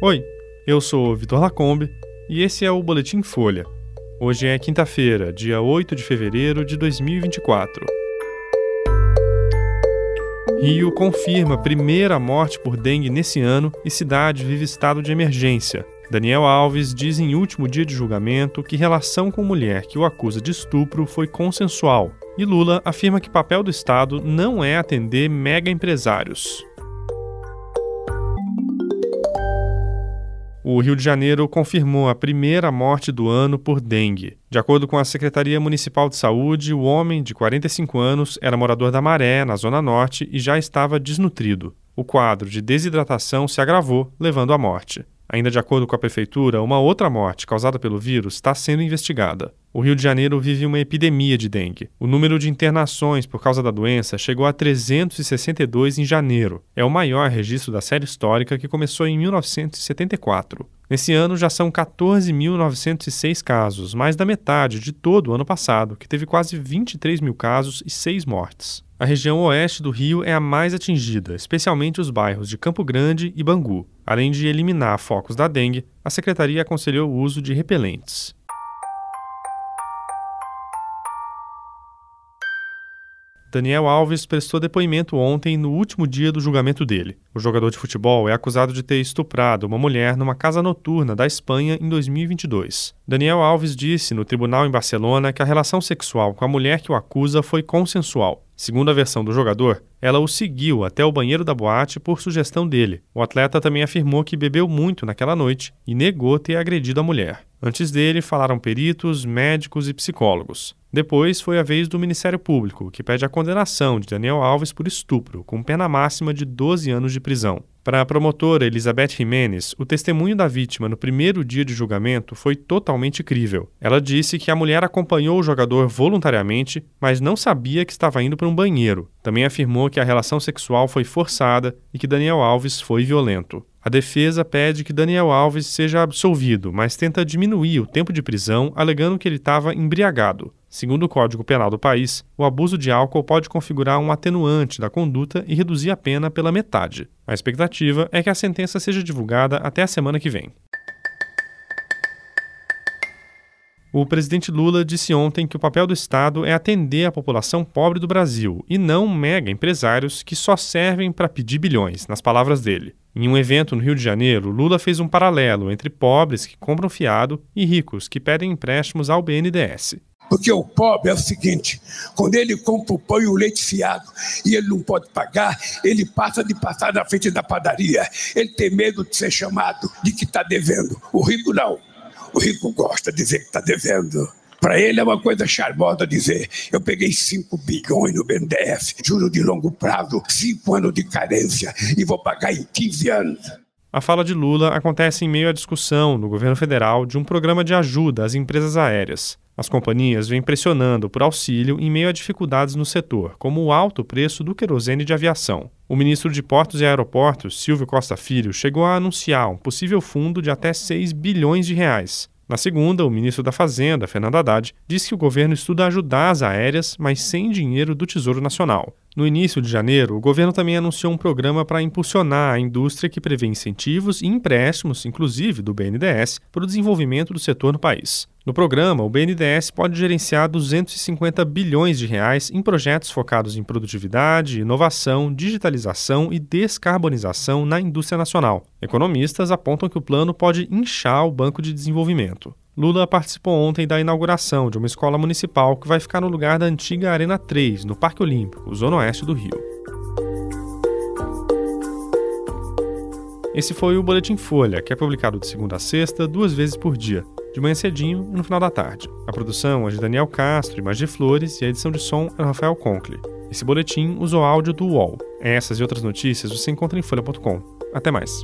Oi, eu sou Vitor Lacombe e esse é o Boletim Folha. Hoje é quinta-feira, dia 8 de fevereiro de 2024. Rio confirma primeira morte por dengue nesse ano e cidade vive estado de emergência. Daniel Alves diz em último dia de julgamento que relação com mulher que o acusa de estupro foi consensual. E Lula afirma que papel do Estado não é atender mega empresários. O Rio de Janeiro confirmou a primeira morte do ano por dengue. De acordo com a Secretaria Municipal de Saúde, o homem, de 45 anos, era morador da Maré, na Zona Norte, e já estava desnutrido. O quadro de desidratação se agravou, levando à morte. Ainda de acordo com a prefeitura, uma outra morte causada pelo vírus está sendo investigada. O Rio de Janeiro vive uma epidemia de dengue. O número de internações por causa da doença chegou a 362 em janeiro. É o maior registro da série histórica que começou em 1974. Nesse ano já são 14.906 casos, mais da metade de todo o ano passado, que teve quase 23 mil casos e 6 mortes. A região oeste do Rio é a mais atingida, especialmente os bairros de Campo Grande e Bangu. Além de eliminar focos da dengue, a secretaria aconselhou o uso de repelentes. Daniel Alves prestou depoimento ontem no último dia do julgamento dele. O jogador de futebol é acusado de ter estuprado uma mulher numa casa noturna da Espanha em 2022. Daniel Alves disse no tribunal em Barcelona que a relação sexual com a mulher que o acusa foi consensual. Segundo a versão do jogador, ela o seguiu até o banheiro da boate por sugestão dele. O atleta também afirmou que bebeu muito naquela noite e negou ter agredido a mulher. Antes dele, falaram peritos, médicos e psicólogos. Depois foi a vez do Ministério Público, que pede a condenação de Daniel Alves por estupro, com pena máxima de 12 anos de prisão. Para a promotora Elizabeth Jimenez, o testemunho da vítima no primeiro dia de julgamento foi totalmente crível. Ela disse que a mulher acompanhou o jogador voluntariamente, mas não sabia que estava indo para um banheiro. Também afirmou que a relação sexual foi forçada e que Daniel Alves foi violento. A defesa pede que Daniel Alves seja absolvido, mas tenta diminuir o tempo de prisão, alegando que ele estava embriagado. Segundo o Código Penal do país, o abuso de álcool pode configurar um atenuante da conduta e reduzir a pena pela metade. A expectativa é que a sentença seja divulgada até a semana que vem. O presidente Lula disse ontem que o papel do Estado é atender a população pobre do Brasil e não mega empresários que só servem para pedir bilhões, nas palavras dele. Em um evento no Rio de Janeiro, Lula fez um paralelo entre pobres que compram fiado e ricos que pedem empréstimos ao BNDES. Porque o pobre é o seguinte: quando ele compra o pão e o leite fiado e ele não pode pagar, ele passa de passar na frente da padaria. Ele tem medo de ser chamado de que está devendo. O rico não. O rico gosta de dizer que está devendo. Para ele é uma coisa charmosa dizer: eu peguei 5 bilhões no BNDES, juro de longo prazo, 5 anos de carência e vou pagar em 15 anos. A fala de Lula acontece em meio à discussão no governo federal de um programa de ajuda às empresas aéreas. As companhias vêm pressionando por auxílio em meio a dificuldades no setor, como o alto preço do querosene de aviação. O ministro de Portos e Aeroportos, Silvio Costa Filho, chegou a anunciar um possível fundo de até 6 bilhões de reais. Na segunda, o ministro da Fazenda, Fernando Haddad, disse que o governo estuda ajudar as aéreas, mas sem dinheiro do Tesouro Nacional. No início de janeiro, o governo também anunciou um programa para impulsionar a indústria que prevê incentivos e empréstimos, inclusive do BNDES, para o desenvolvimento do setor no país. No programa, o BNDES pode gerenciar 250 bilhões de reais em projetos focados em produtividade, inovação, digitalização e descarbonização na indústria nacional. Economistas apontam que o plano pode inchar o Banco de Desenvolvimento. Lula participou ontem da inauguração de uma escola municipal que vai ficar no lugar da antiga Arena 3, no Parque Olímpico, zona oeste do Rio. Esse foi o Boletim Folha, que é publicado de segunda a sexta, duas vezes por dia, de manhã cedinho e no final da tarde. A produção é de Daniel Castro e Maggi Flores e a edição de som é Rafael Conkle. Esse boletim usou áudio do UOL. Essas e outras notícias você encontra em folha.com. Até mais.